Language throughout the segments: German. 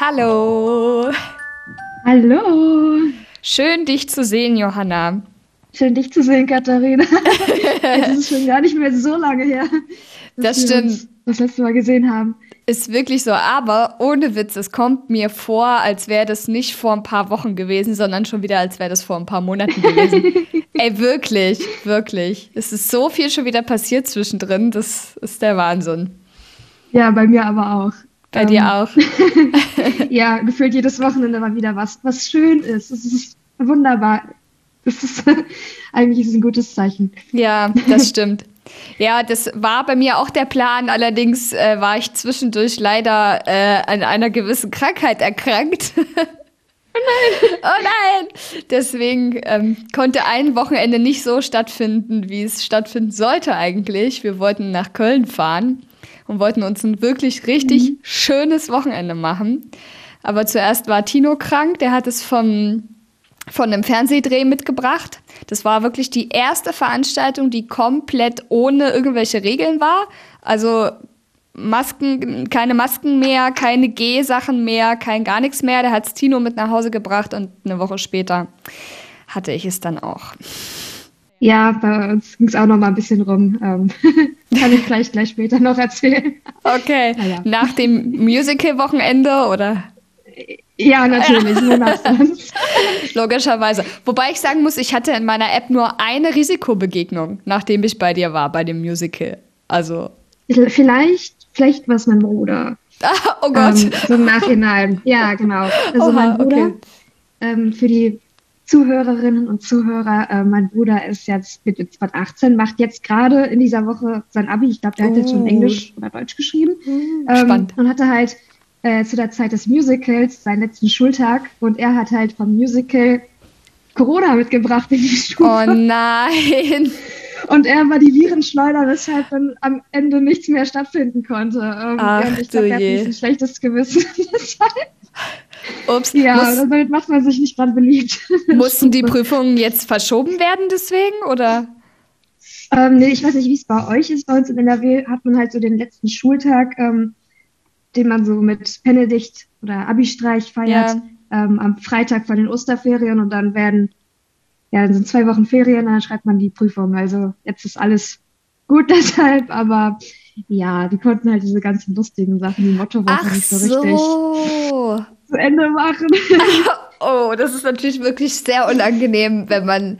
Hallo. Hallo. Schön, dich zu sehen, Johanna. Schön, dich zu sehen, Katharina. Es ist schon gar nicht mehr so lange her. Das stimmt. das letzte Mal gesehen haben. Ist wirklich so, aber ohne Witz, es kommt mir vor, als wäre das nicht vor ein paar Wochen gewesen, sondern schon wieder, als wäre das vor ein paar Monaten gewesen. Ey, wirklich, wirklich. Es ist so viel schon wieder passiert zwischendrin, das ist der Wahnsinn. Ja, bei mir aber auch. Bei ähm, dir auch. ja, gefühlt jedes Wochenende mal wieder was, was schön ist. Es ist wunderbar. Das ist, eigentlich ist es ein gutes Zeichen. Ja, das stimmt. Ja, das war bei mir auch der Plan. Allerdings äh, war ich zwischendurch leider äh, an einer gewissen Krankheit erkrankt. Oh nein! oh nein! Deswegen ähm, konnte ein Wochenende nicht so stattfinden, wie es stattfinden sollte eigentlich. Wir wollten nach Köln fahren und wollten uns ein wirklich richtig mhm. schönes Wochenende machen. Aber zuerst war Tino krank, der hat es vom von einem Fernsehdreh mitgebracht. Das war wirklich die erste Veranstaltung, die komplett ohne irgendwelche Regeln war. Also Masken, keine Masken mehr, keine G-Sachen mehr, kein gar nichts mehr. Der hat Tino mit nach Hause gebracht und eine Woche später hatte ich es dann auch. Ja, bei uns ging es auch noch mal ein bisschen rum. Ähm, kann ich gleich, gleich später noch erzählen. Okay. Ja. Nach dem Musical-Wochenende oder? Ja, natürlich. Logischerweise. Wobei ich sagen muss, ich hatte in meiner App nur eine Risikobegegnung, nachdem ich bei dir war, bei dem Musical. Also. Vielleicht, vielleicht war es mein Bruder. Ah, oh Gott. Ähm, so im Nachhinein. Ja, genau. Also Oha, mein Bruder, okay. ähm, für die Zuhörerinnen und Zuhörer, äh, mein Bruder ist jetzt mit 18, macht jetzt gerade in dieser Woche sein Abi. Ich glaube, der oh. hat jetzt schon oh. Englisch oder Deutsch geschrieben. Mhm, ähm, Spannend. Und hatte halt äh, zu der Zeit des Musicals, seinen letzten Schultag. Und er hat halt vom Musical Corona mitgebracht in die Schule. Oh nein! Und er war die Virenschleuder, weshalb dann am Ende nichts mehr stattfinden konnte. Ähm, Ach, und ich glaube, er hat ein schlechtes Gewissen. Ups. Ja, muss, damit macht man sich nicht dran beliebt. Mussten die Prüfungen jetzt verschoben werden deswegen, oder? Ähm, nee, ich weiß nicht, wie es bei euch ist. Bei uns in NRW hat man halt so den letzten Schultag ähm, den man so mit Benedikt oder Abi-Streich feiert, ja. ähm, am Freitag vor den Osterferien und dann werden, ja, dann sind zwei Wochen Ferien und dann schreibt man die Prüfung. Also jetzt ist alles gut deshalb, aber ja, die konnten halt diese ganzen lustigen Sachen, die Mottowoche nicht so, so richtig zu Ende machen. oh, das ist natürlich wirklich sehr unangenehm, wenn man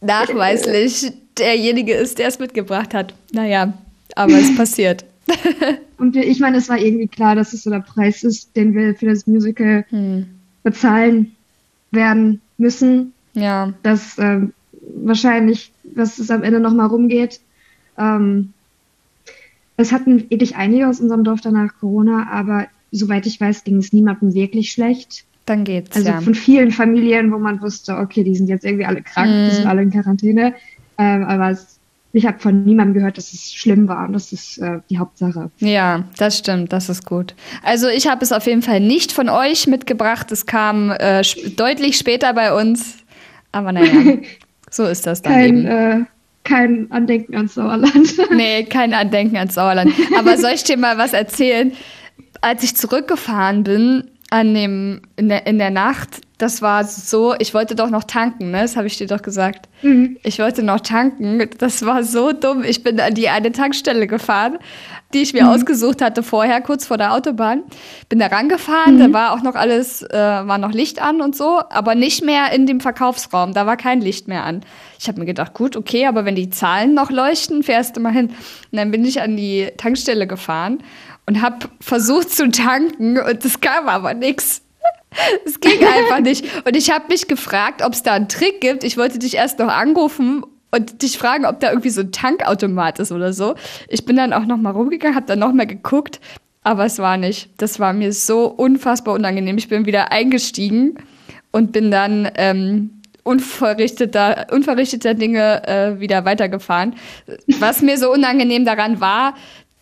nachweislich derjenige ist, der es mitgebracht hat. Naja, aber es passiert. Und ich meine, es war irgendwie klar, dass es so der Preis ist, den wir für das Musical hm. bezahlen werden müssen. Ja. Dass ähm, wahrscheinlich, dass es am Ende nochmal rumgeht. Ähm, es hatten wirklich einige aus unserem Dorf danach Corona, aber soweit ich weiß, ging es niemandem wirklich schlecht. Dann geht's. Also ja. von vielen Familien, wo man wusste, okay, die sind jetzt irgendwie alle krank, mm. die sind alle in Quarantäne. Ähm, aber es ich habe von niemandem gehört, dass es schlimm war. Und das ist äh, die Hauptsache. Ja, das stimmt. Das ist gut. Also ich habe es auf jeden Fall nicht von euch mitgebracht. Es kam äh, deutlich später bei uns. Aber naja, so ist das dann kein, eben. Äh, kein Andenken ans Sauerland. nee, kein Andenken ans Sauerland. Aber soll ich dir mal was erzählen? Als ich zurückgefahren bin, an dem, in, der, in der Nacht, das war so, ich wollte doch noch tanken, ne? Das habe ich dir doch gesagt. Mhm. Ich wollte noch tanken. Das war so dumm. Ich bin an die eine Tankstelle gefahren, die ich mir mhm. ausgesucht hatte vorher, kurz vor der Autobahn. Bin da rangefahren, mhm. da war auch noch alles, äh, war noch Licht an und so, aber nicht mehr in dem Verkaufsraum. Da war kein Licht mehr an. Ich habe mir gedacht, gut, okay, aber wenn die Zahlen noch leuchten, fährst du mal hin. Und dann bin ich an die Tankstelle gefahren und habe versucht zu tanken und es kam aber nichts. Es ging einfach nicht. Und ich habe mich gefragt, ob es da einen Trick gibt. Ich wollte dich erst noch anrufen und dich fragen, ob da irgendwie so ein Tankautomat ist oder so. Ich bin dann auch noch mal rumgegangen, habe dann noch mal geguckt, aber es war nicht. Das war mir so unfassbar unangenehm. Ich bin wieder eingestiegen und bin dann ähm, unverrichteter, unverrichteter Dinge äh, wieder weitergefahren. Was mir so unangenehm daran war,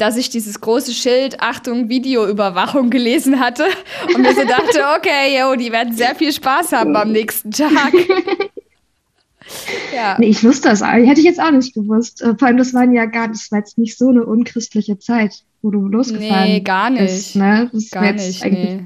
dass ich dieses große Schild Achtung Videoüberwachung gelesen hatte und mir so dachte, okay, yo, die werden sehr viel Spaß haben am nächsten Tag. ja. Nee, ich wusste das, hätte ich jetzt auch nicht gewusst. Äh, vor allem, das waren ja gar, das war jetzt nicht so eine unchristliche Zeit, wo du losgefahren bist. Nee, gar nicht. Bist, ne? gar nicht, nee.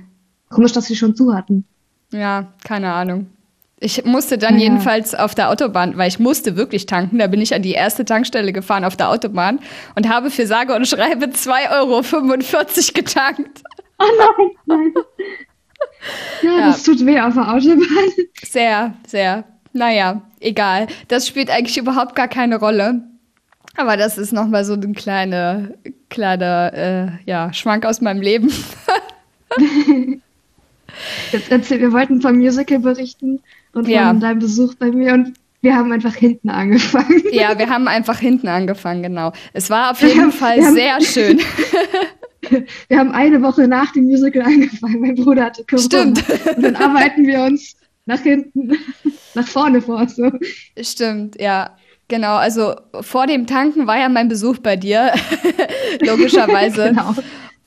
Komisch, dass sie schon zu hatten. Ja, keine Ahnung. Ich musste dann ja. jedenfalls auf der Autobahn, weil ich musste wirklich tanken. Da bin ich an die erste Tankstelle gefahren auf der Autobahn und habe für sage und schreibe 2,45 Euro getankt. Oh nein, nein. Ja, ja, das tut weh auf der Autobahn. Sehr, sehr. Naja, egal. Das spielt eigentlich überhaupt gar keine Rolle. Aber das ist nochmal so ein kleiner, kleiner äh, ja, Schwank aus meinem Leben. Jetzt erzähl, wir wollten vom Musical berichten und ja. von deinem Besuch bei mir und wir haben einfach hinten angefangen. Ja, wir haben einfach hinten angefangen, genau. Es war auf jeden haben, Fall sehr haben, schön. wir haben eine Woche nach dem Musical angefangen. Mein Bruder hatte Corona. Stimmt. Und dann arbeiten wir uns nach hinten, nach vorne vor. So. Stimmt, ja. Genau, also vor dem Tanken war ja mein Besuch bei dir, logischerweise. genau.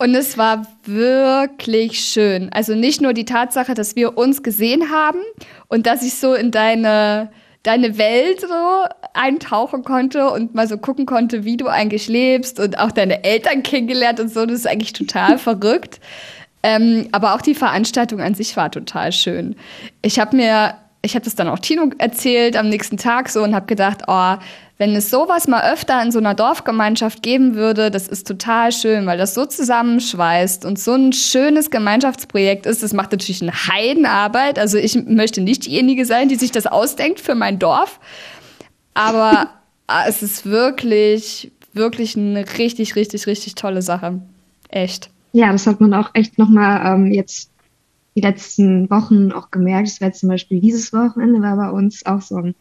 Und es war wirklich schön. Also nicht nur die Tatsache, dass wir uns gesehen haben und dass ich so in deine, deine Welt so eintauchen konnte und mal so gucken konnte, wie du eigentlich lebst und auch deine Eltern kennengelernt und so. Das ist eigentlich total verrückt. Ähm, aber auch die Veranstaltung an sich war total schön. Ich habe mir, ich habe das dann auch Tino erzählt am nächsten Tag so und habe gedacht, oh, wenn es sowas mal öfter in so einer Dorfgemeinschaft geben würde, das ist total schön, weil das so zusammenschweißt und so ein schönes Gemeinschaftsprojekt ist. Das macht natürlich eine Heidenarbeit. Also ich möchte nicht diejenige sein, die sich das ausdenkt für mein Dorf. Aber es ist wirklich, wirklich eine richtig, richtig, richtig tolle Sache. Echt. Ja, das hat man auch echt nochmal ähm, jetzt die letzten Wochen auch gemerkt. Es wäre zum Beispiel dieses Wochenende war bei uns auch so ein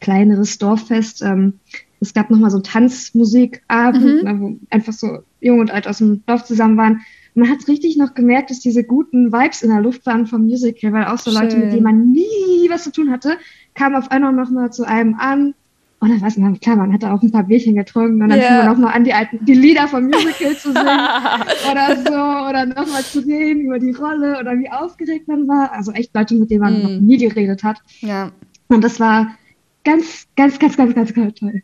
kleineres Dorffest. Ähm, es gab nochmal so Tanzmusikabend, mhm. wo einfach so jung und alt aus dem Dorf zusammen waren. Und man hat richtig noch gemerkt, dass diese guten Vibes in der Luft waren vom Musical, weil auch so Schön. Leute, mit denen man nie was zu tun hatte, kamen auf einmal nochmal zu einem an. Und dann weiß man, klar, man hatte auch ein paar Bierchen getrunken und dann yeah. fing man nochmal an, die alten, die Lieder vom Musical zu singen oder so, oder nochmal zu reden über die Rolle oder wie aufgeregt man war. Also echt Leute, mit denen man mm. noch nie geredet hat. Ja. Und das war, ganz, ganz, ganz, ganz, ganz, ganz toll.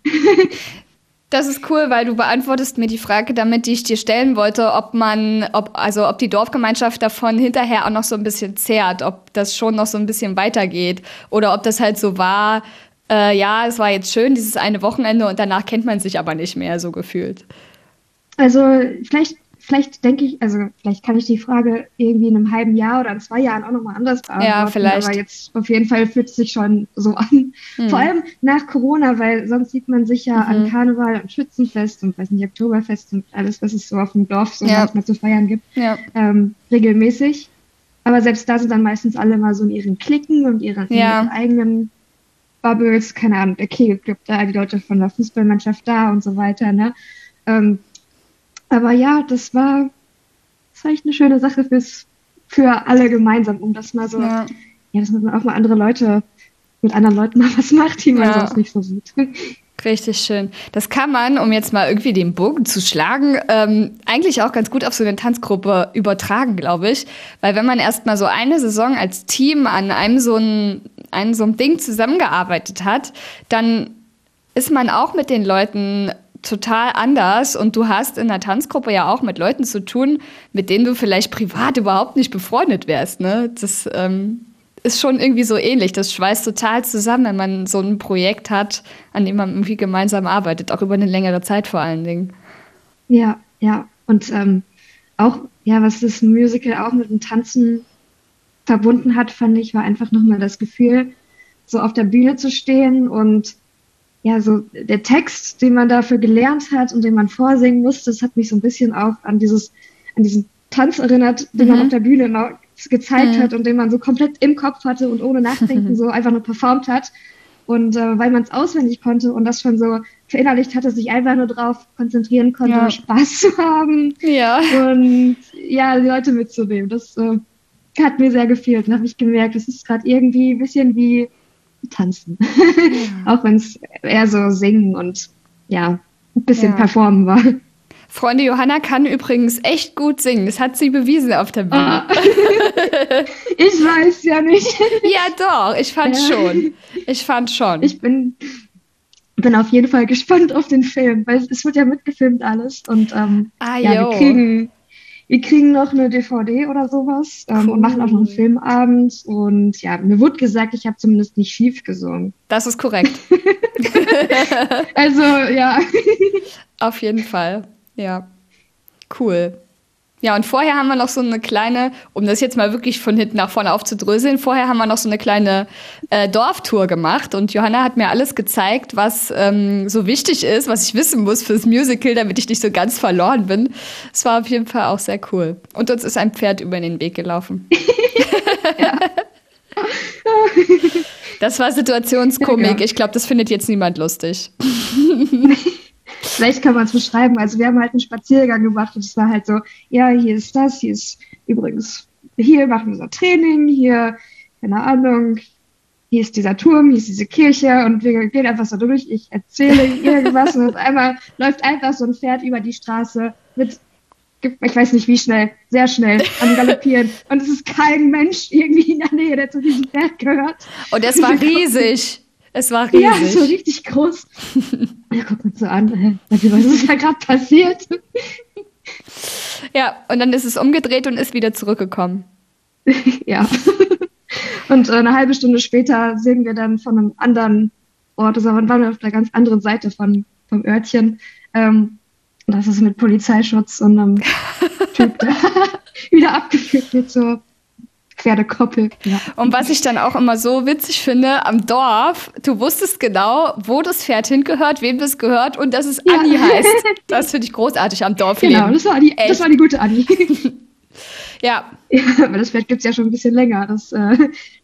Das ist cool, weil du beantwortest mir die Frage damit, die ich dir stellen wollte, ob man, ob, also ob die Dorfgemeinschaft davon hinterher auch noch so ein bisschen zehrt, ob das schon noch so ein bisschen weitergeht oder ob das halt so war, äh, ja, es war jetzt schön, dieses eine Wochenende und danach kennt man sich aber nicht mehr so gefühlt. Also vielleicht vielleicht denke ich, also vielleicht kann ich die Frage irgendwie in einem halben Jahr oder in zwei Jahren auch nochmal anders beantworten. Ja, vielleicht. Aber jetzt auf jeden Fall fühlt es sich schon so an. Hm. Vor allem nach Corona, weil sonst sieht man sich ja mhm. an Karneval und Schützenfest und weiß nicht, Oktoberfest und alles, was es so auf dem Dorf so ja. manchmal zu feiern gibt, ja. ähm, regelmäßig. Aber selbst da sind dann meistens alle mal so in ihren Klicken und ihren, ja. ihren eigenen Bubbles, keine Ahnung, der Kegelclub da, die Leute von der Fußballmannschaft da und so weiter, ne? Ähm, aber ja, das war, das war echt eine schöne Sache fürs, für alle gemeinsam, um das mal so, ja, ja dass man auch mal andere Leute, mit anderen Leuten mal was macht, die man ja. sonst nicht so sieht. Richtig schön. Das kann man, um jetzt mal irgendwie den Bogen zu schlagen, ähm, eigentlich auch ganz gut auf so eine Tanzgruppe übertragen, glaube ich. Weil wenn man erst mal so eine Saison als Team an einem so ein, einem so ein Ding zusammengearbeitet hat, dann ist man auch mit den Leuten total anders und du hast in der Tanzgruppe ja auch mit Leuten zu tun, mit denen du vielleicht privat überhaupt nicht befreundet wärst. Ne? Das ähm, ist schon irgendwie so ähnlich. Das schweißt total zusammen, wenn man so ein Projekt hat, an dem man irgendwie gemeinsam arbeitet, auch über eine längere Zeit vor allen Dingen. Ja, ja. Und ähm, auch, ja, was das Musical auch mit dem Tanzen verbunden hat, fand ich, war einfach nochmal das Gefühl, so auf der Bühne zu stehen und ja, so der Text, den man dafür gelernt hat und den man vorsingen musste, das hat mich so ein bisschen auch an dieses, an diesen Tanz erinnert, den mhm. man auf der Bühne immer gezeigt mhm. hat und den man so komplett im Kopf hatte und ohne Nachdenken so einfach nur performt hat. Und äh, weil man es auswendig konnte und das schon so verinnerlicht hatte, sich einfach nur drauf konzentrieren konnte, ja. Spaß zu haben. Ja. Und ja, die Leute mitzunehmen. Das äh, hat mir sehr gefehlt. Und habe ich gemerkt, das ist gerade irgendwie ein bisschen wie tanzen. Ja. Auch wenn es eher so singen und ja, ein bisschen performen war. Freunde Johanna kann übrigens echt gut singen. Das hat sie bewiesen auf der Bühne. Oh. ich weiß ja nicht. ja, doch. Ich fand ja. schon. Ich fand schon. Ich bin, bin auf jeden Fall gespannt auf den Film, weil es wird ja mitgefilmt alles. Und ähm, ah, ja, wir kriegen wir kriegen noch eine DVD oder sowas ähm, cool. und machen auch noch einen Filmabend. Und ja, mir wurde gesagt, ich habe zumindest nicht schief gesungen. Das ist korrekt. also, ja. Auf jeden Fall. Ja. Cool. Ja, und vorher haben wir noch so eine kleine, um das jetzt mal wirklich von hinten nach vorne aufzudröseln, vorher haben wir noch so eine kleine äh, Dorftour gemacht und Johanna hat mir alles gezeigt, was ähm, so wichtig ist, was ich wissen muss fürs Musical, damit ich nicht so ganz verloren bin. Es war auf jeden Fall auch sehr cool. Und uns ist ein Pferd über den Weg gelaufen. das war Situationskomik. Ich glaube, das findet jetzt niemand lustig. Vielleicht kann man es beschreiben. Also wir haben halt einen Spaziergang gemacht und es war halt so, ja, hier ist das, hier ist übrigens, hier machen wir unser Training, hier, keine Ahnung, hier ist dieser Turm, hier ist diese Kirche und wir gehen einfach so durch. Ich erzähle irgendwas und auf einmal läuft einfach so ein Pferd über die Straße mit, ich weiß nicht wie schnell, sehr schnell am Galoppieren. Und es ist kein Mensch irgendwie in der Nähe, der zu diesem Pferd gehört. Und es war riesig. Es war riesig. Ja, so richtig groß. ja, guck uns so an. Was ist da gerade passiert? ja, und dann ist es umgedreht und ist wieder zurückgekommen. ja. Und äh, eine halbe Stunde später sehen wir dann von einem anderen Ort, also waren wir auf der ganz anderen Seite von, vom Örtchen. Ähm, das ist mit Polizeischutz und einem Typ, der wieder abgeführt wird zur Pferdekoppel. Ja. Und was ich dann auch immer so witzig finde, am Dorf, du wusstest genau, wo das Pferd hingehört, wem das gehört und dass es ja. Anni heißt. Das finde ich großartig am Dorf. Genau, das war, die, das war die gute Anni. ja. ja. Aber das Pferd gibt es ja schon ein bisschen länger, dass, äh,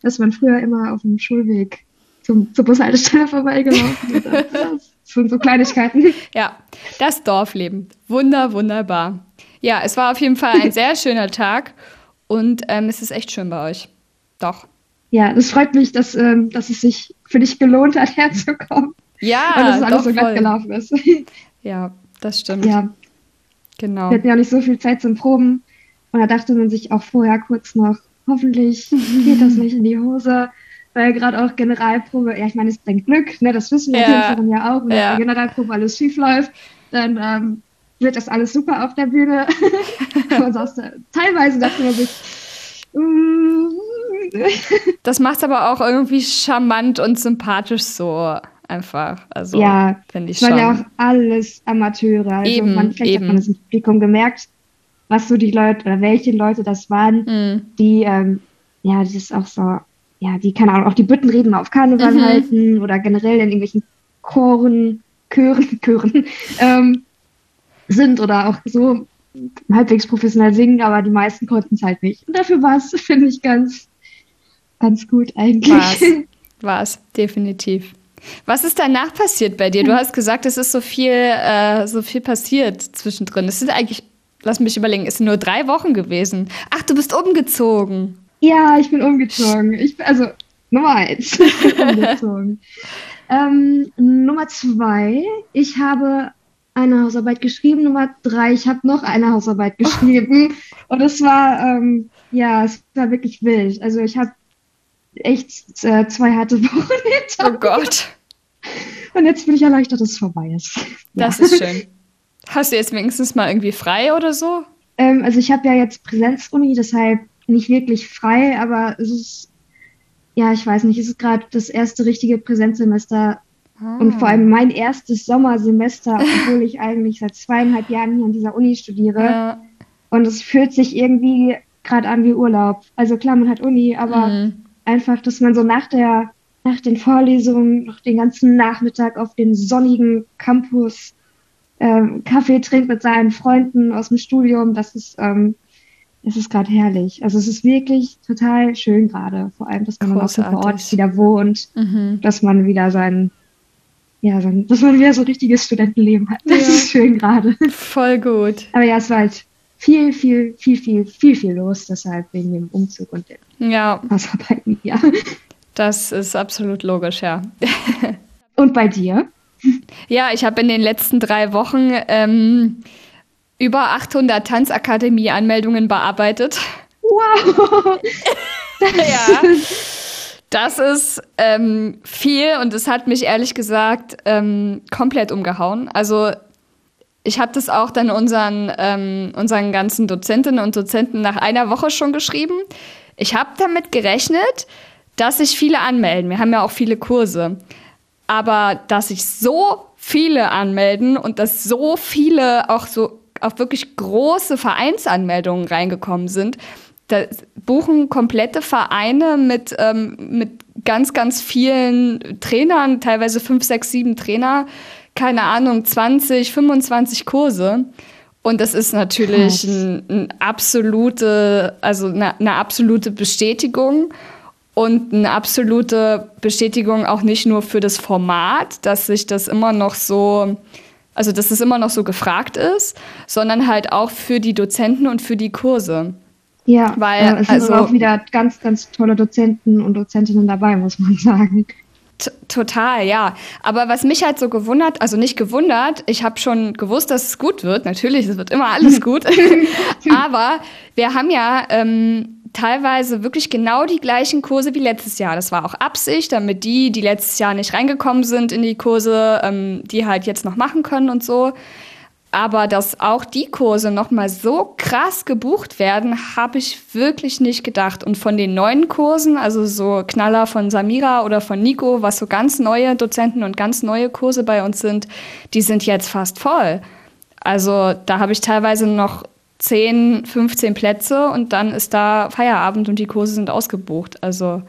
dass man früher immer auf dem Schulweg zum, zur Bushaltestelle vorbeigelaufen ist. Das sind so Kleinigkeiten. Ja, das Dorfleben. Wunder, wunderbar. Ja, es war auf jeden Fall ein sehr schöner Tag. Und ähm, es ist echt schön bei euch. Doch. Ja, es freut mich, dass, ähm, dass es sich für dich gelohnt hat, herzukommen. Ja, und dass es alles so glatt gelaufen ist. Ja, das stimmt. Ja. Genau. Wir hatten ja nicht so viel Zeit zum Proben. Und da dachte man sich auch vorher kurz noch, hoffentlich geht das nicht in die Hose. Weil gerade auch Generalprobe, ja, ich meine, es bringt Glück, ne, das wissen wir ja, ja auch. Wenn ja. Generalprobe alles schief läuft, dann ähm, wird das alles super auf der Bühne. Aber sonst, teilweise dachte man sich, mm. das macht es aber auch irgendwie charmant und sympathisch so einfach. Also, ja, finde ich schon. Weil ja auch alles Amateure. Also eben, man, vielleicht eben. hat man das im Publikum gemerkt, was so die Leute oder welche Leute das waren, mhm. die, ähm, ja, das ist auch so, ja, die, keine Ahnung, auch die Büttenreden auf Karneval mhm. halten oder generell in irgendwelchen Choren, Chören, Chören, ähm, sind oder auch so halbwegs professionell singen, aber die meisten konnten es halt nicht. Und dafür war es, finde ich, ganz, ganz gut eigentlich. War es, definitiv. Was ist danach passiert bei dir? Du hast gesagt, es ist so viel, äh, so viel passiert zwischendrin. Es sind eigentlich, lass mich überlegen, es sind nur drei Wochen gewesen. Ach, du bist umgezogen. Ja, ich bin umgezogen. Ich also Nummer eins, umgezogen. ähm, Nummer zwei, ich habe eine Hausarbeit geschrieben. Nummer drei, ich habe noch eine Hausarbeit geschrieben. Und es war, ähm, ja, es war wirklich wild. Also ich habe echt äh, zwei harte Wochen hinter Oh Gott. Und jetzt bin ich erleichtert, dass es vorbei ist. Das ja. ist schön. Hast du jetzt wenigstens mal irgendwie frei oder so? Ähm, also ich habe ja jetzt Präsenzuni, deshalb nicht wirklich frei, aber es ist, ja, ich weiß nicht, es ist gerade das erste richtige Präsenzsemester und vor allem mein erstes Sommersemester, obwohl ich eigentlich seit zweieinhalb Jahren hier an dieser Uni studiere. Ja. Und es fühlt sich irgendwie gerade an wie Urlaub. Also klar, man hat Uni, aber mhm. einfach, dass man so nach der, nach den Vorlesungen noch den ganzen Nachmittag auf den sonnigen Campus ähm, Kaffee trinkt mit seinen Freunden aus dem Studium, das ist, ähm, ist gerade herrlich. Also es ist wirklich total schön gerade. Vor allem, dass man auch so vor Ort wieder wohnt, mhm. dass man wieder seinen ja, dass man wieder so richtiges Studentenleben hat. Das ja. ist schön gerade. Voll gut. Aber ja, es war halt viel, viel, viel, viel, viel, viel los, deshalb wegen dem Umzug und den ja. Hausarbeiten, ja. Das ist absolut logisch, ja. und bei dir? Ja, ich habe in den letzten drei Wochen ähm, über 800 Tanzakademie-Anmeldungen bearbeitet. Wow! ja. Das ist ähm, viel und es hat mich ehrlich gesagt ähm, komplett umgehauen. Also ich habe das auch dann unseren, ähm, unseren ganzen Dozentinnen und Dozenten nach einer Woche schon geschrieben. Ich habe damit gerechnet, dass sich viele anmelden. Wir haben ja auch viele Kurse. Aber dass sich so viele anmelden und dass so viele auch so auch wirklich große Vereinsanmeldungen reingekommen sind, da buchen komplette Vereine mit, ähm, mit ganz, ganz vielen Trainern, teilweise fünf, sechs, sieben Trainer, keine Ahnung, 20, 25 Kurse. Und das ist natürlich ein, ein absolute, also eine, eine absolute Bestätigung und eine absolute Bestätigung auch nicht nur für das Format, dass sich das immer noch so, also dass es immer noch so gefragt ist, sondern halt auch für die Dozenten und für die Kurse. Ja, weil äh, es also, sind auch wieder ganz, ganz tolle Dozenten und Dozentinnen dabei, muss man sagen. Total, ja. Aber was mich halt so gewundert, also nicht gewundert, ich habe schon gewusst, dass es gut wird. Natürlich, es wird immer alles gut. Aber wir haben ja ähm, teilweise wirklich genau die gleichen Kurse wie letztes Jahr. Das war auch Absicht, damit die, die letztes Jahr nicht reingekommen sind in die Kurse, ähm, die halt jetzt noch machen können und so. Aber dass auch die Kurse nochmal so krass gebucht werden, habe ich wirklich nicht gedacht. Und von den neuen Kursen, also so Knaller von Samira oder von Nico, was so ganz neue Dozenten und ganz neue Kurse bei uns sind, die sind jetzt fast voll. Also da habe ich teilweise noch 10, 15 Plätze und dann ist da Feierabend und die Kurse sind ausgebucht. Also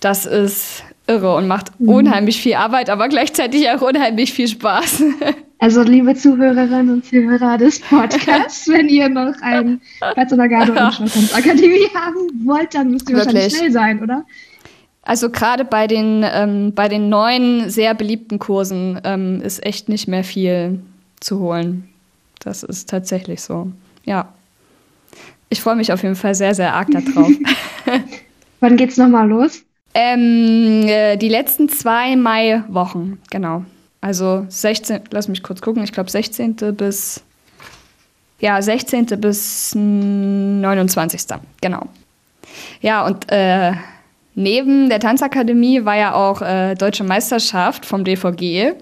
das ist irre und macht mhm. unheimlich viel Arbeit, aber gleichzeitig auch unheimlich viel Spaß. Also, liebe Zuhörerinnen und Zuhörer des Podcasts, wenn ihr noch einen Platz in der Garde und Schlossakademie haben wollt, dann müsst ihr Wirklich? wahrscheinlich schnell sein, oder? Also gerade bei den, ähm, bei den neuen, sehr beliebten Kursen ähm, ist echt nicht mehr viel zu holen. Das ist tatsächlich so. Ja. Ich freue mich auf jeden Fall sehr, sehr arg darauf. Wann geht's nochmal los? Ähm, äh, die letzten zwei Mai-Wochen, genau. Also 16, lass mich kurz gucken, ich glaube 16. bis ja, 16. bis 29. Genau. Ja, und äh, neben der Tanzakademie war ja auch äh, Deutsche Meisterschaft vom DVG.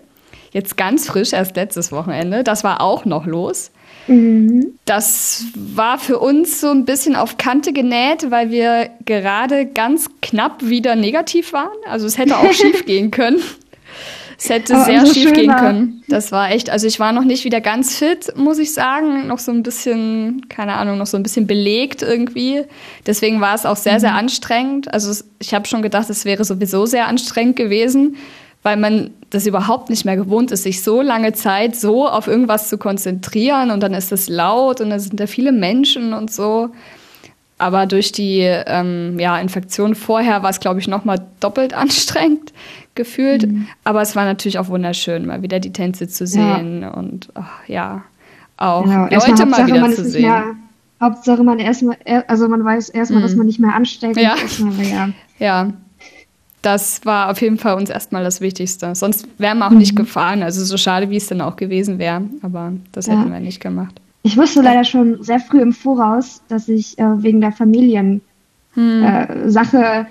Jetzt ganz frisch, erst letztes Wochenende. Das war auch noch los. Mhm. Das war für uns so ein bisschen auf Kante genäht, weil wir gerade ganz knapp wieder negativ waren. Also es hätte auch schief gehen können. Es hätte Aber sehr schief gehen können. Das war echt, also ich war noch nicht wieder ganz fit, muss ich sagen. Noch so ein bisschen, keine Ahnung, noch so ein bisschen belegt irgendwie. Deswegen war es auch sehr, sehr mhm. anstrengend. Also ich habe schon gedacht, es wäre sowieso sehr anstrengend gewesen weil man das überhaupt nicht mehr gewohnt ist, sich so lange Zeit so auf irgendwas zu konzentrieren und dann ist es laut und dann sind da viele Menschen und so. Aber durch die ähm, ja, Infektion vorher war es, glaube ich, noch mal doppelt anstrengend gefühlt. Mhm. Aber es war natürlich auch wunderschön, mal wieder die Tänze zu sehen ja. und ach, ja, auch genau. Leute mal wieder zu sehen. Mehr, Hauptsache man erstmal, also man weiß erstmal, mhm. dass man nicht mehr ansteckend ja. ist. Ja. ja, das war auf jeden Fall uns erstmal das Wichtigste. Sonst wären wir auch mhm. nicht gefahren. Also so schade, wie es dann auch gewesen wäre. Aber das ja. hätten wir nicht gemacht. Ich wusste leider schon sehr früh im Voraus, dass ich äh, wegen der Familiensache hm. äh,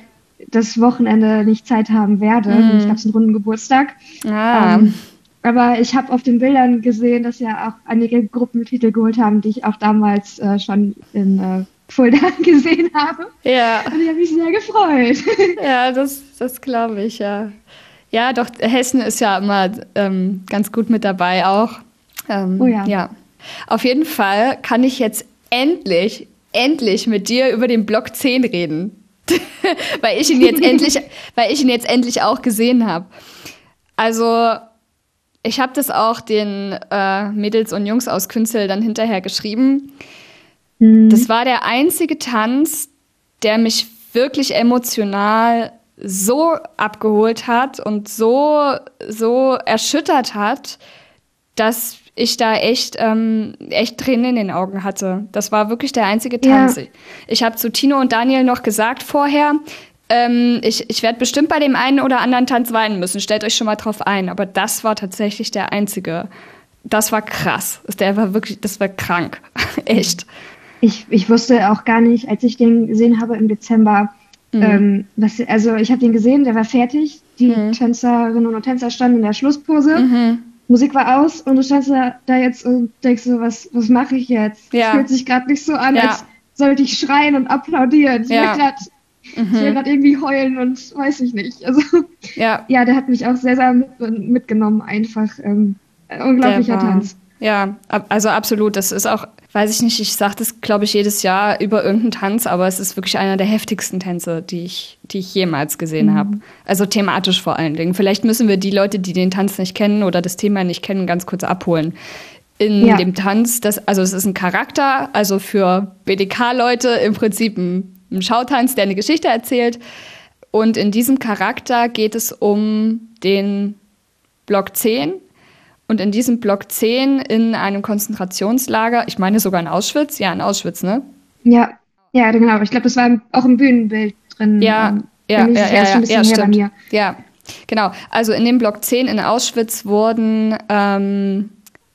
das Wochenende nicht Zeit haben werde. Hm. Ich habe einen runden Geburtstag. Ah. Ähm, aber ich habe auf den Bildern gesehen, dass ja auch einige Gruppentitel geholt haben, die ich auch damals äh, schon in Fulda gesehen habe. Ja. Und ich habe mich sehr gefreut. Ja, das, das glaube ich, ja. Ja, doch, Hessen ist ja immer ähm, ganz gut mit dabei auch. Ähm, oh ja. ja. Auf jeden Fall kann ich jetzt endlich, endlich mit dir über den Block 10 reden. weil ich ihn jetzt endlich, weil ich ihn jetzt endlich auch gesehen habe. Also, ich habe das auch den äh, Mädels und Jungs aus Künzel dann hinterher geschrieben. Mhm. Das war der einzige Tanz, der mich wirklich emotional so abgeholt hat und so, so erschüttert hat, dass ich da echt, ähm, echt Tränen in den Augen hatte. Das war wirklich der einzige Tanz. Ja. Ich habe zu Tino und Daniel noch gesagt vorher, ähm, ich, ich werde bestimmt bei dem einen oder anderen Tanz weinen müssen. Stellt euch schon mal drauf ein. Aber das war tatsächlich der einzige. Das war krass. Der war wirklich, das war krank. echt ich, ich wusste auch gar nicht, als ich den gesehen habe im Dezember, mhm. ähm, was, also ich habe den gesehen, der war fertig. Die mhm. Tänzerinnen und Tänzer standen in der Schlusspose. Mhm. Musik war aus und du standst da, da jetzt und denkst so, was, was mache ich jetzt? Ja. Fühlt sich gerade nicht so an, ja. als sollte ich schreien und applaudieren. Ich ja. will gerade mhm. irgendwie heulen und weiß ich nicht. Also ja, ja der hat mich auch sehr, sehr mit, mitgenommen, einfach. Ähm, unglaublicher Tanz. Ja, also absolut. Das ist auch, weiß ich nicht, ich sage das, glaube ich, jedes Jahr über irgendeinen Tanz, aber es ist wirklich einer der heftigsten Tänze, die ich, die ich jemals gesehen mhm. habe. Also thematisch vor allen Dingen. Vielleicht müssen wir die Leute, die den Tanz nicht kennen oder das Thema nicht kennen, ganz kurz abholen. In ja. dem Tanz, das, also es ist ein Charakter, also für BDK-Leute im Prinzip ein, ein Schautanz, der eine Geschichte erzählt. Und in diesem Charakter geht es um den Block 10 und in diesem Block 10 in einem Konzentrationslager, ich meine sogar in Auschwitz, ja, in Auschwitz, ne? Ja, ja, genau. Ich glaube, das war auch im Bühnenbild drin. Ja, ähm, ja, ja, ja, ja, ja stimmt. Ja, genau. Also in dem Block 10 in Auschwitz wurden ähm,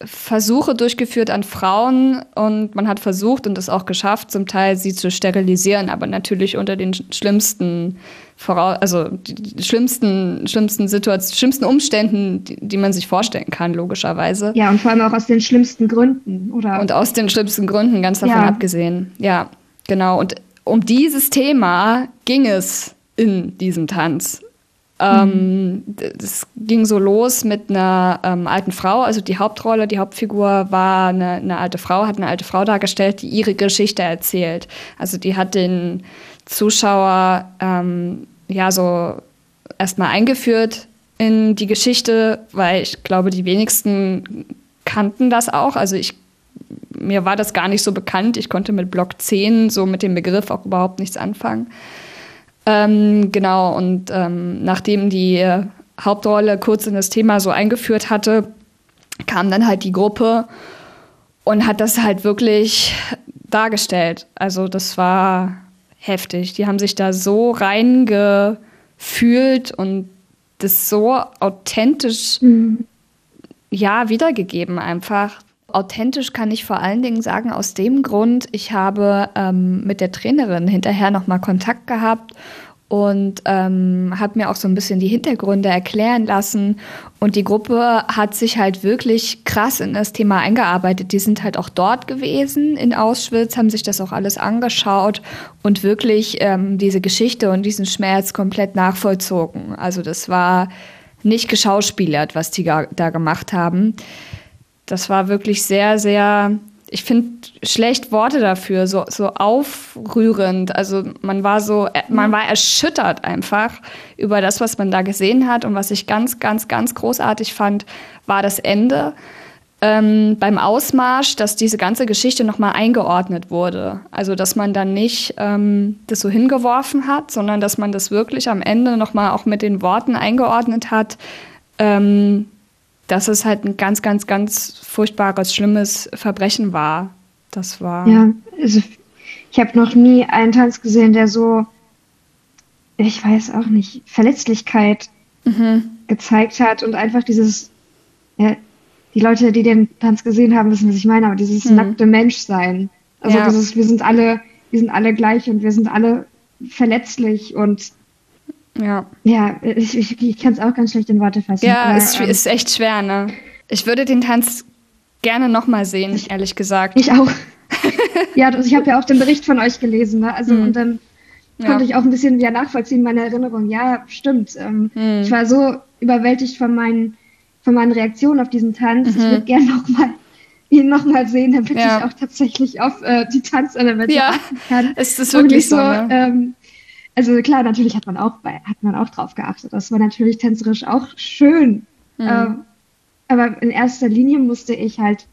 Versuche durchgeführt an Frauen und man hat versucht und es auch geschafft, zum Teil sie zu sterilisieren, aber natürlich unter den schlimmsten voraus, also die schlimmsten, schlimmsten Situationen, schlimmsten Umständen, die, die, man sich vorstellen kann, logischerweise. Ja, und vor allem auch aus den schlimmsten Gründen, oder? Und aus den schlimmsten Gründen, ganz davon ja. abgesehen. Ja, genau. Und um dieses Thema ging es in diesem Tanz. Ähm, das ging so los mit einer ähm, alten Frau, also die Hauptrolle, die Hauptfigur war eine, eine, alte Frau, hat eine alte Frau dargestellt, die ihre Geschichte erzählt. Also die hat den Zuschauer ähm, ja so erstmal eingeführt in die Geschichte, weil ich glaube, die wenigsten kannten das auch. Also ich mir war das gar nicht so bekannt. Ich konnte mit Block 10 so mit dem Begriff auch überhaupt nichts anfangen. Ähm, genau, und ähm, nachdem die Hauptrolle kurz in das Thema so eingeführt hatte, kam dann halt die Gruppe und hat das halt wirklich dargestellt. Also das war heftig. Die haben sich da so reingefühlt und das so authentisch mhm. ja wiedergegeben einfach. Authentisch kann ich vor allen Dingen sagen, aus dem Grund, ich habe ähm, mit der Trainerin hinterher nochmal Kontakt gehabt und ähm, habe mir auch so ein bisschen die Hintergründe erklären lassen. Und die Gruppe hat sich halt wirklich krass in das Thema eingearbeitet. Die sind halt auch dort gewesen in Auschwitz, haben sich das auch alles angeschaut und wirklich ähm, diese Geschichte und diesen Schmerz komplett nachvollzogen. Also das war nicht geschauspielert, was die da gemacht haben das war wirklich sehr, sehr, ich finde schlecht Worte dafür, so, so aufrührend. Also man war so, man war erschüttert einfach über das, was man da gesehen hat. Und was ich ganz, ganz, ganz großartig fand, war das Ende. Ähm, beim Ausmarsch, dass diese ganze Geschichte nochmal eingeordnet wurde. Also, dass man dann nicht ähm, das so hingeworfen hat, sondern dass man das wirklich am Ende nochmal auch mit den Worten eingeordnet hat. Ähm, dass es halt ein ganz, ganz, ganz furchtbares, schlimmes Verbrechen war. Das war. Ja, also ich habe noch nie einen Tanz gesehen, der so, ich weiß auch nicht, Verletzlichkeit mhm. gezeigt hat und einfach dieses, ja, die Leute, die den Tanz gesehen haben, wissen, was ich meine, aber dieses mhm. nackte Menschsein. Also ja. dieses, wir sind alle, wir sind alle gleich und wir sind alle verletzlich und ja. Ja, ich, ich, ich kann es auch ganz schlecht in Worte fassen. Ja, aber, ist, ähm, ist echt schwer, ne? Ich würde den Tanz gerne nochmal sehen, ich, ehrlich gesagt. Ich auch. ja, ich habe ja auch den Bericht von euch gelesen, ne? Also, mhm. und dann konnte ich auch ein bisschen wieder nachvollziehen, meine Erinnerung. Ja, stimmt. Ähm, mhm. Ich war so überwältigt von meinen, von meinen Reaktionen auf diesen Tanz. Mhm. Ich würde gerne nochmal ihn nochmal sehen, damit ja. ich auch tatsächlich auf äh, die Tanzelemente ja, achten kann. Es ist wirklich so. so ne? ähm, also klar, natürlich hat man auch bei, hat man auch drauf geachtet. Das war natürlich tänzerisch auch schön. Mhm. Ähm, aber in erster Linie musste ich halt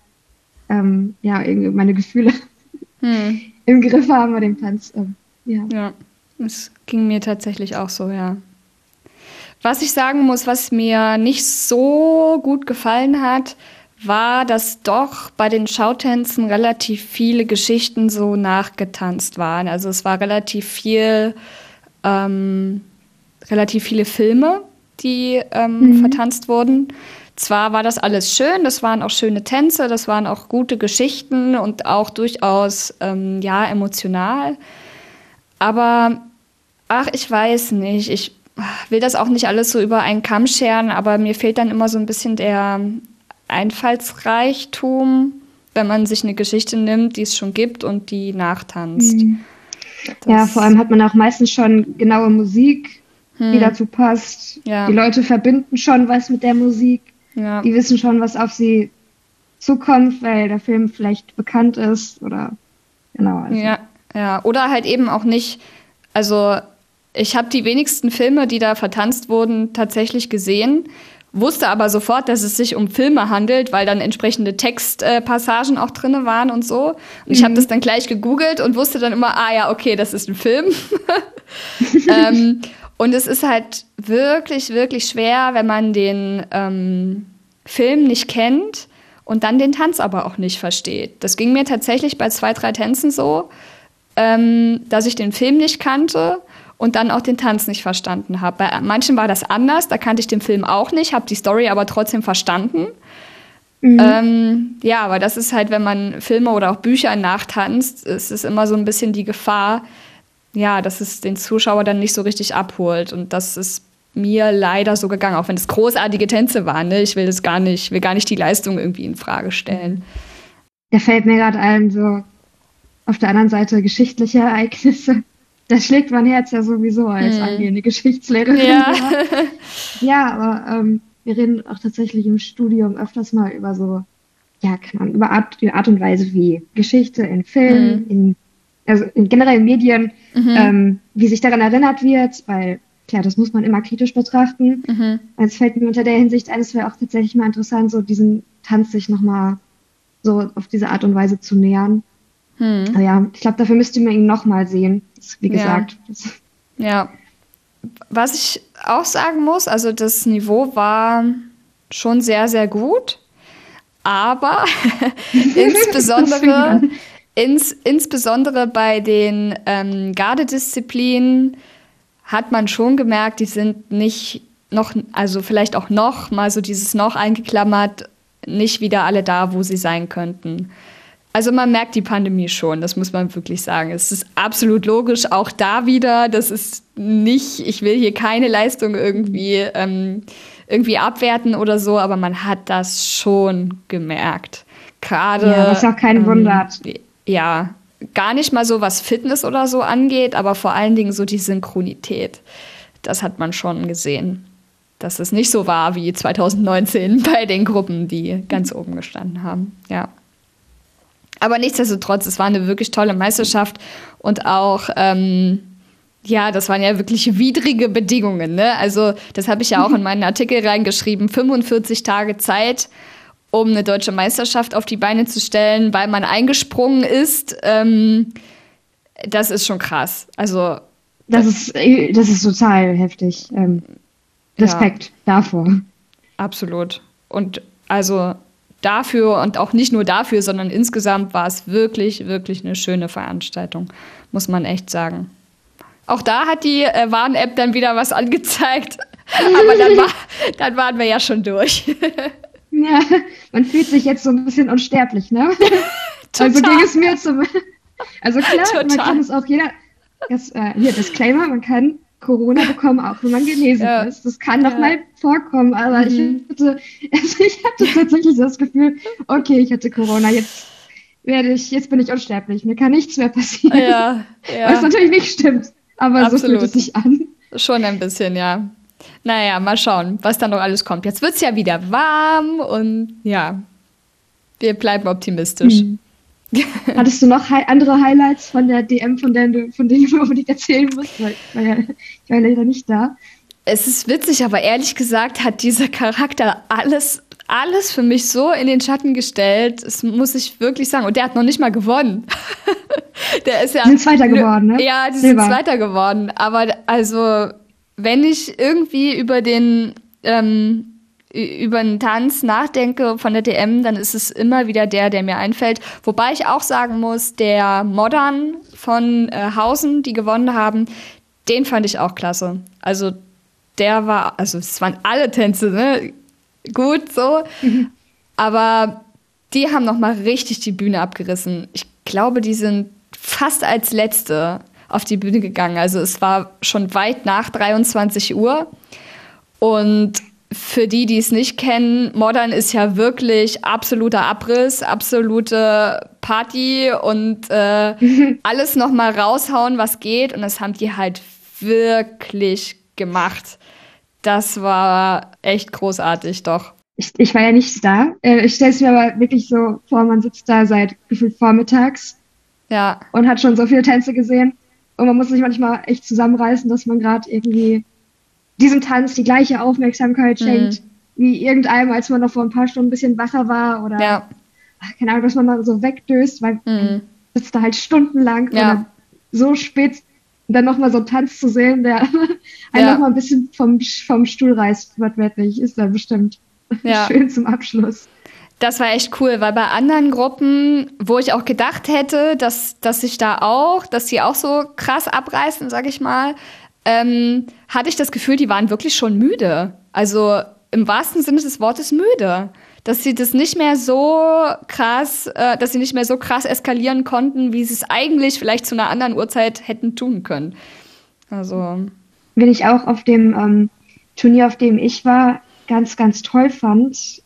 ähm, ja irgendwie meine Gefühle mhm. im Griff haben bei dem Tanz. Ähm, ja. ja, es ging mir tatsächlich auch so, ja. Was ich sagen muss, was mir nicht so gut gefallen hat, war, dass doch bei den Schautänzen relativ viele Geschichten so nachgetanzt waren. Also es war relativ viel ähm, relativ viele Filme, die ähm, mhm. vertanzt wurden. Zwar war das alles schön, das waren auch schöne Tänze, das waren auch gute Geschichten und auch durchaus ähm, ja emotional. Aber ach, ich weiß nicht, ich will das auch nicht alles so über einen Kamm scheren, aber mir fehlt dann immer so ein bisschen der Einfallsreichtum, wenn man sich eine Geschichte nimmt, die es schon gibt und die nachtanzt. Mhm. Ja, vor allem hat man auch meistens schon genaue Musik, hm. die dazu passt. Ja. Die Leute verbinden schon was mit der Musik. Ja. Die wissen schon, was auf sie zukommt, weil der Film vielleicht bekannt ist oder genau. Also. Ja, ja. Oder halt eben auch nicht. Also ich habe die wenigsten Filme, die da vertanzt wurden, tatsächlich gesehen wusste aber sofort, dass es sich um Filme handelt, weil dann entsprechende Textpassagen äh, auch drinne waren und so. Und mhm. ich habe das dann gleich gegoogelt und wusste dann immer, ah ja, okay, das ist ein Film. ähm, und es ist halt wirklich, wirklich schwer, wenn man den ähm, Film nicht kennt und dann den Tanz aber auch nicht versteht. Das ging mir tatsächlich bei zwei, drei Tänzen so, ähm, dass ich den Film nicht kannte und dann auch den Tanz nicht verstanden habe. Bei manchen war das anders, da kannte ich den Film auch nicht, habe die Story aber trotzdem verstanden. Mhm. Ähm, ja, aber das ist halt, wenn man Filme oder auch Bücher nachtanzt, ist es immer so ein bisschen die Gefahr, ja, dass es den Zuschauer dann nicht so richtig abholt. Und das ist mir leider so gegangen, auch wenn es großartige Tänze waren. Ne? Ich will das gar nicht, will gar nicht die Leistung irgendwie in Frage stellen. Da fällt mir gerade ein, so auf der anderen Seite geschichtliche Ereignisse das schlägt mein Herz ja sowieso als hm. angehende Geschichtslehrerin. Ja, ja aber ähm, wir reden auch tatsächlich im Studium öfters mal über so, ja, kann man, über Art, über Art und Weise wie Geschichte in Filmen, hm. in, also in generellen Medien, mhm. ähm, wie sich daran erinnert wird, weil klar, das muss man immer kritisch betrachten. Mhm. Es fällt mir unter der Hinsicht ein, es wäre auch tatsächlich mal interessant, so diesen Tanz sich nochmal so auf diese Art und Weise zu nähern. Hm. Ja, ich glaube, dafür müsste man ihn nochmal sehen. Wie gesagt. Ja. ja. Was ich auch sagen muss, also das Niveau war schon sehr, sehr gut. Aber insbesondere, ins, insbesondere bei den ähm, Gardedisziplinen hat man schon gemerkt, die sind nicht noch, also vielleicht auch noch mal so dieses noch eingeklammert, nicht wieder alle da, wo sie sein könnten. Also man merkt die Pandemie schon, das muss man wirklich sagen. Es ist absolut logisch, auch da wieder, das ist nicht, ich will hier keine Leistung irgendwie, ähm, irgendwie abwerten oder so, aber man hat das schon gemerkt. Gerade. Ja, was auch kein ähm, Wunder. Ja, gar nicht mal so, was Fitness oder so angeht, aber vor allen Dingen so die Synchronität. Das hat man schon gesehen. Dass es nicht so war wie 2019 bei den Gruppen, die ganz oben gestanden haben. Ja. Aber nichtsdestotrotz, es war eine wirklich tolle Meisterschaft und auch, ähm, ja, das waren ja wirklich widrige Bedingungen. Ne? Also, das habe ich ja auch in meinen Artikel reingeschrieben: 45 Tage Zeit, um eine deutsche Meisterschaft auf die Beine zu stellen, weil man eingesprungen ist. Ähm, das ist schon krass. Also, das ist, das ist total heftig. Ähm, Respekt ja, davor. Absolut. Und also dafür und auch nicht nur dafür, sondern insgesamt war es wirklich, wirklich eine schöne Veranstaltung, muss man echt sagen. Auch da hat die äh, Warn-App dann wieder was angezeigt, aber dann, war, dann waren wir ja schon durch. ja, man fühlt sich jetzt so ein bisschen unsterblich, ne? also ging es mir zum. Also klar, Total. man kann es auch jeder. Das, äh, hier, Disclaimer, man kann Corona bekommen, auch wenn man genesen ja. ist. Das kann doch ja. mal vorkommen, aber mhm. ich, hatte, also ich hatte tatsächlich das Gefühl, okay, ich hatte Corona, jetzt werde ich, jetzt bin ich unsterblich, mir kann nichts mehr passieren. Ja, ja. Was natürlich nicht stimmt, aber Absolut. so fühlt es sich an. Schon ein bisschen, ja. Naja, mal schauen, was da noch alles kommt. Jetzt wird es ja wieder warm und ja, wir bleiben optimistisch. Mhm. Hattest du noch andere Highlights von der DM, von denen du, von denen du unbedingt erzählen musst? Weil, weil ich war leider nicht da. Es ist witzig, aber ehrlich gesagt hat dieser Charakter alles, alles für mich so in den Schatten gestellt. Das muss ich wirklich sagen. Und der hat noch nicht mal gewonnen. der ist ja. Die sind Zweiter geworden, ne? Ja, die Silber. sind Zweiter geworden. Aber also, wenn ich irgendwie über den ähm, über einen Tanz nachdenke von der DM, dann ist es immer wieder der, der mir einfällt. Wobei ich auch sagen muss, der Modern von äh, Hausen, die gewonnen haben, den fand ich auch klasse. Also der war, also es waren alle Tänze, ne? Gut so. Mhm. Aber die haben noch mal richtig die Bühne abgerissen. Ich glaube, die sind fast als letzte auf die Bühne gegangen. Also es war schon weit nach 23 Uhr. Und für die, die es nicht kennen, Modern ist ja wirklich absoluter Abriss, absolute Party und äh, alles nochmal raushauen, was geht. Und das haben die halt wirklich gemacht. Das war echt großartig, doch. Ich, ich war ja nicht da. Äh, ich stelle es mir aber wirklich so vor, man sitzt da seit gefühlt vormittags ja. und hat schon so viele Tänze gesehen. Und man muss sich manchmal echt zusammenreißen, dass man gerade irgendwie diesem Tanz die gleiche Aufmerksamkeit mhm. schenkt, mhm. wie irgendeinem, als man noch vor ein paar Stunden ein bisschen wacher war oder ja. keine Ahnung, dass man mal so wegdöst, weil mhm. man sitzt da halt stundenlang ja. oder so spät dann nochmal so einen Tanz zu sehen, der einen ja. nochmal ein bisschen vom, vom Stuhl reißt, was wirklich ist da bestimmt ja. schön zum Abschluss. Das war echt cool, weil bei anderen Gruppen, wo ich auch gedacht hätte, dass, dass sich da auch, dass die auch so krass abreißen, sag ich mal, ähm, hatte ich das Gefühl, die waren wirklich schon müde. Also im wahrsten Sinne des Wortes müde. Dass sie das nicht mehr so krass, äh, dass sie nicht mehr so krass eskalieren konnten, wie sie es eigentlich vielleicht zu einer anderen Uhrzeit hätten tun können. Also. Wenn ich auch auf dem ähm, Turnier, auf dem ich war, ganz, ganz toll fand,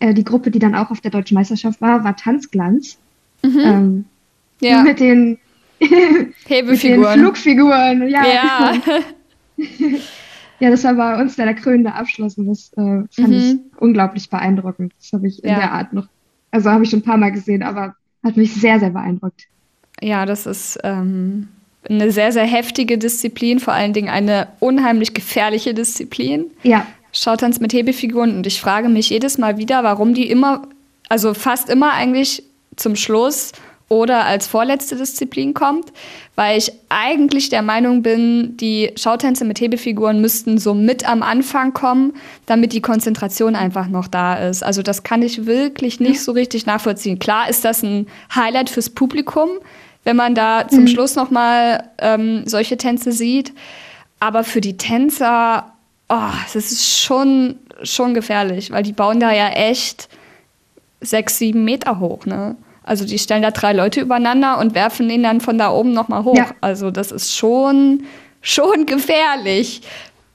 äh, die Gruppe, die dann auch auf der Deutschen Meisterschaft war, war Tanzglanz. Mhm. Ähm, ja. Mit den, Hebefiguren. mit den Flugfiguren. Ja. Ja. ja, das war bei uns der, krönende Abschluss und das äh, fand mhm. ich unglaublich beeindruckend. Das habe ich in ja. der Art noch, also habe ich schon ein paar Mal gesehen, aber hat mich sehr, sehr beeindruckt. Ja, das ist ähm, eine sehr, sehr heftige Disziplin, vor allen Dingen eine unheimlich gefährliche Disziplin. Ja. Schautanz mit Hebefiguren und ich frage mich jedes Mal wieder, warum die immer, also fast immer eigentlich zum Schluss oder als vorletzte Disziplin kommt, weil ich eigentlich der Meinung bin, die Schautänze mit Hebefiguren müssten so mit am Anfang kommen, damit die Konzentration einfach noch da ist. Also das kann ich wirklich nicht so richtig nachvollziehen. Klar ist das ein Highlight fürs Publikum, wenn man da zum mhm. Schluss noch mal ähm, solche Tänze sieht, aber für die Tänzer oh, das ist schon, schon gefährlich, weil die bauen da ja echt sechs, sieben Meter hoch, ne? Also die stellen da drei Leute übereinander und werfen den dann von da oben nochmal hoch. Ja. Also das ist schon, schon gefährlich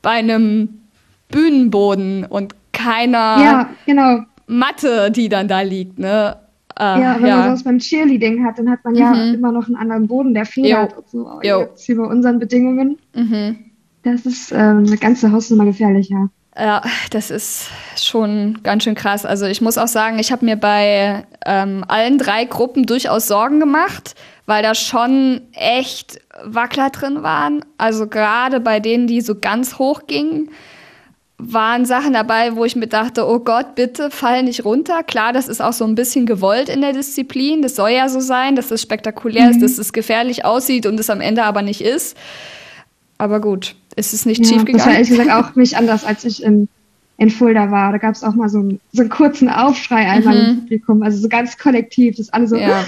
bei einem Bühnenboden und keiner ja, genau. Matte, die dann da liegt, ne? Äh, ja, wenn ja. man sowas beim Cheerleading hat, dann hat man mhm. ja immer noch einen anderen Boden, der federt und so. Jetzt hier bei unseren Bedingungen. Mhm. Das ist ähm, eine ganze Hausnummer gefährlicher. Ja, das ist schon ganz schön krass. Also ich muss auch sagen, ich habe mir bei ähm, allen drei Gruppen durchaus Sorgen gemacht, weil da schon echt Wackler drin waren. Also gerade bei denen, die so ganz hoch gingen, waren Sachen dabei, wo ich mir dachte, oh Gott, bitte fall nicht runter. Klar, das ist auch so ein bisschen gewollt in der Disziplin. Das soll ja so sein, dass es spektakulär mhm. ist, dass es gefährlich aussieht und es am Ende aber nicht ist. Aber gut, ist es nicht ja, schief gegangen? Das war ehrlich gesagt auch nicht anders, als ich in, in Fulda war. Da gab es auch mal so, einen, so einen kurzen Aufschrei einmal mhm. im Publikum, also so ganz kollektiv, das alle so. Ja.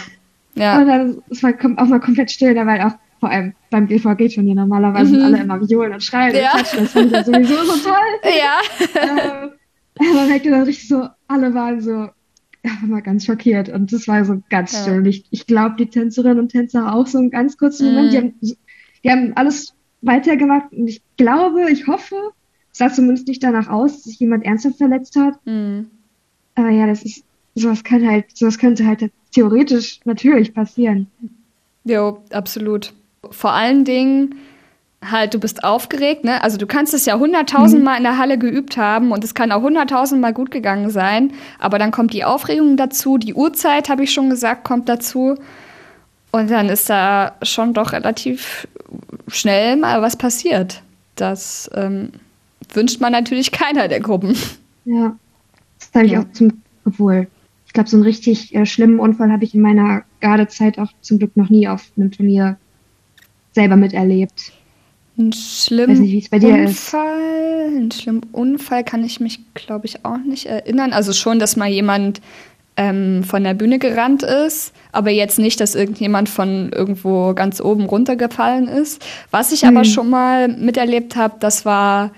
ja. Und dann es war auch mal komplett still, da war auch vor allem beim BVG schon hier normalerweise mhm. alle immer Violen und schreien ja. und klatschen. Das fand ich sowieso so toll. Ja. ähm, man merkte dann richtig so, alle waren so, ja, war ganz schockiert und das war so ganz ja. schön. Ich, ich glaube, die Tänzerinnen und Tänzer auch so einen ganz kurzen Moment, die mhm. haben, die haben alles weitergemacht und ich glaube, ich hoffe, es sah zumindest nicht danach aus, dass sich jemand ernsthaft verletzt hat. Mhm. Aber ja, das ist, sowas kann halt, sowas könnte halt theoretisch natürlich passieren. Jo, absolut. Vor allen Dingen halt, du bist aufgeregt, ne? Also du kannst es ja hunderttausendmal mhm. in der Halle geübt haben und es kann auch hunderttausendmal gut gegangen sein, aber dann kommt die Aufregung dazu, die Uhrzeit, habe ich schon gesagt, kommt dazu. Und dann ist da schon doch relativ schnell mal was passiert. Das ähm, wünscht man natürlich keiner der Gruppen. Ja, das habe ich ja. auch zum, obwohl, ich glaube, so einen richtig äh, schlimmen Unfall habe ich in meiner Gardezeit auch zum Glück noch nie auf einem Turnier selber miterlebt. Ein schlimmen nicht, Unfall, einen schlimmen Unfall kann ich mich, glaube ich, auch nicht erinnern. Also schon, dass mal jemand ähm, von der Bühne gerannt ist, aber jetzt nicht, dass irgendjemand von irgendwo ganz oben runtergefallen ist. Was ich mhm. aber schon mal miterlebt habe, das war,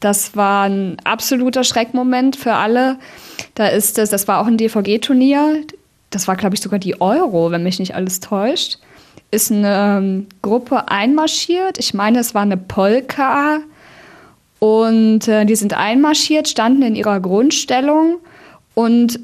das war ein absoluter Schreckmoment für alle. Da ist es, das war auch ein DVG-Turnier. Das war, glaube ich, sogar die Euro, wenn mich nicht alles täuscht. Ist eine ähm, Gruppe einmarschiert. Ich meine, es war eine Polka. Und äh, die sind einmarschiert, standen in ihrer Grundstellung und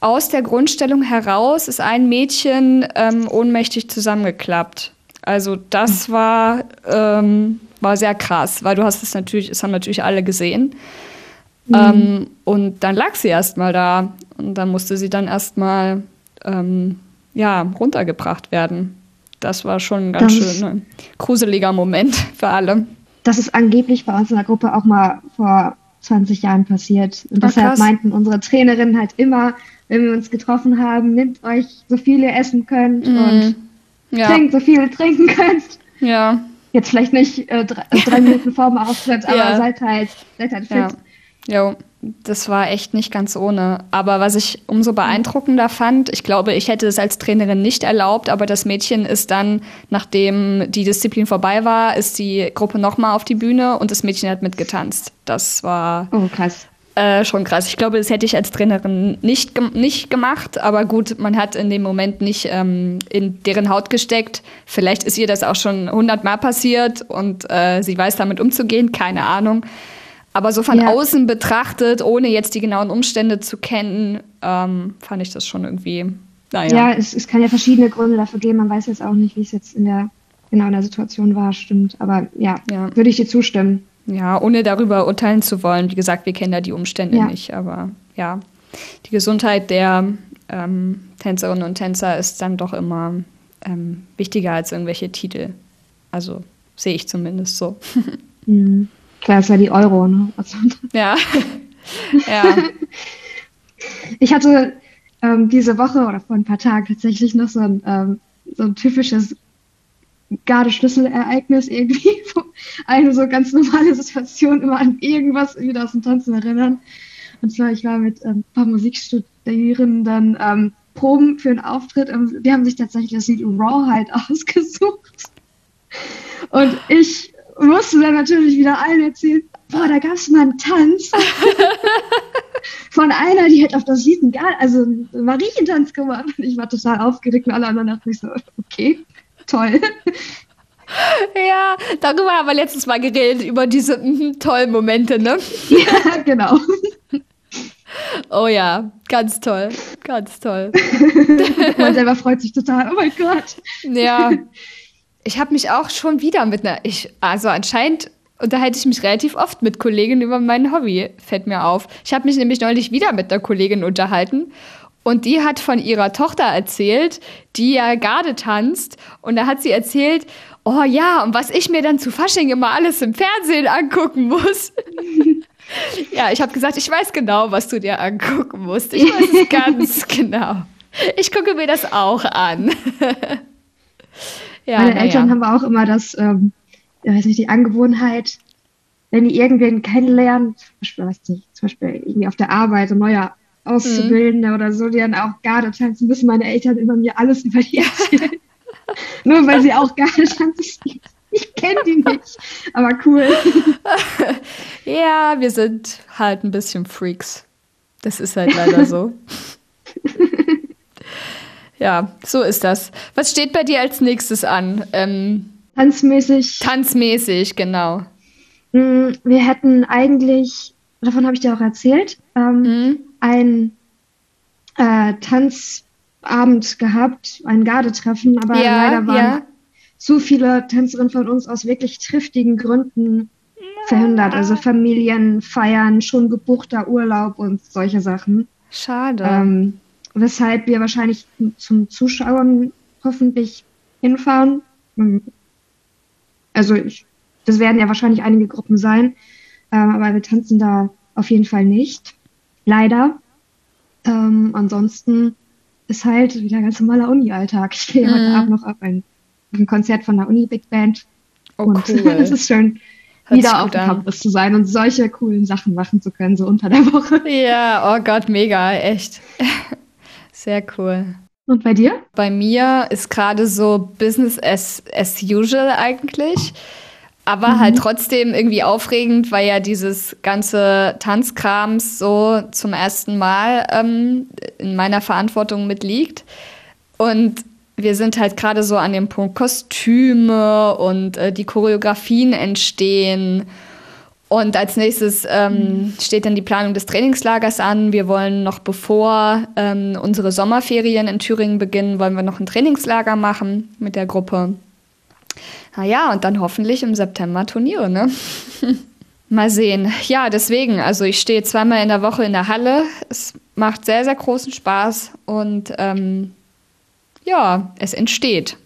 aus der Grundstellung heraus ist ein Mädchen ähm, ohnmächtig zusammengeklappt. Also das hm. war, ähm, war sehr krass, weil du hast es natürlich, es haben natürlich alle gesehen. Mhm. Ähm, und dann lag sie erstmal da und dann musste sie dann erstmal ähm, ja, runtergebracht werden. Das war schon ein ganz das schön ne, gruseliger Moment für alle. Das ist angeblich bei uns in der Gruppe auch mal vor 20 Jahren passiert. Und deshalb krass. meinten unsere Trainerinnen halt immer, wenn wir uns getroffen haben, nehmt euch so viel ihr essen könnt mm. und ja. trinkt so viel ihr trinken könnt. Ja. Jetzt vielleicht nicht äh, drei, drei, Minuten vor dem Auftritt, aber ja. seid halt, seid halt fit. Ja. Jo, das war echt nicht ganz ohne. Aber was ich umso beeindruckender fand, ich glaube, ich hätte es als Trainerin nicht erlaubt, aber das Mädchen ist dann, nachdem die Disziplin vorbei war, ist die Gruppe nochmal auf die Bühne und das Mädchen hat mitgetanzt. Das war oh, krass. Äh, schon krass. Ich glaube, das hätte ich als Trainerin nicht, nicht gemacht, aber gut, man hat in dem Moment nicht ähm, in deren Haut gesteckt. Vielleicht ist ihr das auch schon hundertmal passiert und äh, sie weiß damit umzugehen, keine Ahnung. Aber so von ja. außen betrachtet, ohne jetzt die genauen Umstände zu kennen, ähm, fand ich das schon irgendwie. Naja. Ja, es, es kann ja verschiedene Gründe dafür geben. Man weiß jetzt auch nicht, wie es jetzt in der genau in der Situation war, stimmt. Aber ja, ja. würde ich dir zustimmen. Ja, ohne darüber urteilen zu wollen. Wie gesagt, wir kennen da die Umstände ja. nicht. Aber ja, die Gesundheit der ähm, Tänzerinnen und Tänzer ist dann doch immer ähm, wichtiger als irgendwelche Titel. Also sehe ich zumindest so. mhm. Klar, ist ja die Euro, ne? Also, ja. ja. Ich hatte ähm, diese Woche oder vor ein paar Tagen tatsächlich noch so ein, ähm, so ein typisches Gardeschlüsselereignis irgendwie. Eine so ganz normale Situation, immer an irgendwas wieder aus dem Tanzen erinnern. Und zwar, ich war mit ähm, ein paar Musikstudierenden ähm, Proben für einen Auftritt. Ähm, die haben sich tatsächlich das Lied Rawhide ausgesucht. Und ich musste dann natürlich wieder allen erzählen, boah, da gab es mal einen Tanz von einer, die hätte auf das Lied einen, also einen Marientanz gemacht. Und ich war total aufgeregt und alle anderen dachten so, okay, toll. Ja, darüber haben wir letztes Mal geredet, über diese mm, tollen Momente, ne? Ja, genau. Oh ja, ganz toll, ganz toll. Man selber freut sich total, oh mein Gott. Ja, ich habe mich auch schon wieder mit einer, ich, also anscheinend unterhalte ich mich relativ oft mit Kolleginnen über mein Hobby, fällt mir auf. Ich habe mich nämlich neulich wieder mit einer Kollegin unterhalten und die hat von ihrer Tochter erzählt, die ja Garde tanzt. Und da hat sie erzählt, oh ja, und was ich mir dann zu Fasching immer alles im Fernsehen angucken muss. ja, ich habe gesagt, ich weiß genau, was du dir angucken musst. Ich weiß es ganz genau. Ich gucke mir das auch an. Ja, Meine Eltern ja. haben auch immer das, ähm, ja, weiß nicht, die Angewohnheit, wenn die irgendwen kennenlernen, zum Beispiel, weiß nicht, zum Beispiel irgendwie auf der Arbeit, ein neuer Auszubildender mhm. oder so, die dann auch Garde tanzen, müssen meine Eltern immer mir alles über die erzählen. Nur weil sie auch Garde tanzen. Ich kenne die nicht, aber cool. ja, wir sind halt ein bisschen Freaks. Das ist halt leider so. Ja, so ist das. Was steht bei dir als nächstes an? Ähm, tanzmäßig. Tanzmäßig, genau. Mm, wir hätten eigentlich, davon habe ich dir auch erzählt, ähm, mhm. ein äh, Tanzabend gehabt, ein Gardetreffen, aber ja, leider waren ja. zu viele Tänzerinnen von uns aus wirklich triftigen Gründen verhindert. Also Familienfeiern, schon gebuchter Urlaub und solche Sachen. Schade. Ähm, weshalb wir wahrscheinlich zum Zuschauen hoffentlich hinfahren. Also ich, das werden ja wahrscheinlich einige Gruppen sein, äh, aber wir tanzen da auf jeden Fall nicht. Leider. Ähm, ansonsten ist halt wieder ganz normaler Uni-Alltag. Ich gehe mhm. heute Abend noch auf ein, auf ein, Konzert von der Uni Big Band. Oh, und cool. es ist schön, Hört wieder auf dem Campus zu sein und solche coolen Sachen machen zu können, so unter der Woche. Ja, oh Gott, mega, echt. Sehr cool. Und bei dir? Bei mir ist gerade so Business as, as usual eigentlich. Aber mhm. halt trotzdem irgendwie aufregend, weil ja dieses ganze Tanzkrams so zum ersten Mal ähm, in meiner Verantwortung mitliegt. Und wir sind halt gerade so an dem Punkt Kostüme und äh, die Choreografien entstehen Und als nächstes ähm, steht dann die Planung des Trainingslagers an. Wir wollen noch bevor ähm, unsere Sommerferien in Thüringen beginnen, wollen wir noch ein Trainingslager machen mit der Gruppe. Naja, und dann hoffentlich im September Turniere, ne? Mal sehen. Ja, deswegen, also ich stehe zweimal in der Woche in der Halle. Es macht sehr, sehr großen Spaß und ähm, ja, es entsteht.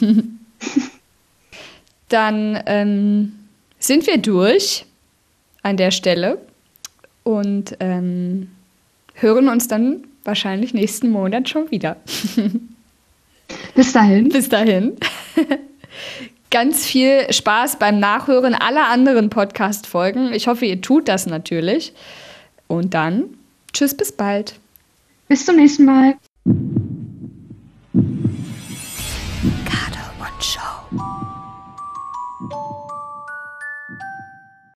dann ähm, sind wir durch an der Stelle und ähm, hören uns dann wahrscheinlich nächsten Monat schon wieder. Bis dahin. Bis dahin. Ganz viel Spaß beim Nachhören aller anderen Podcast-Folgen. Ich hoffe, ihr tut das natürlich. Und dann, tschüss, bis bald. Bis zum nächsten Mal.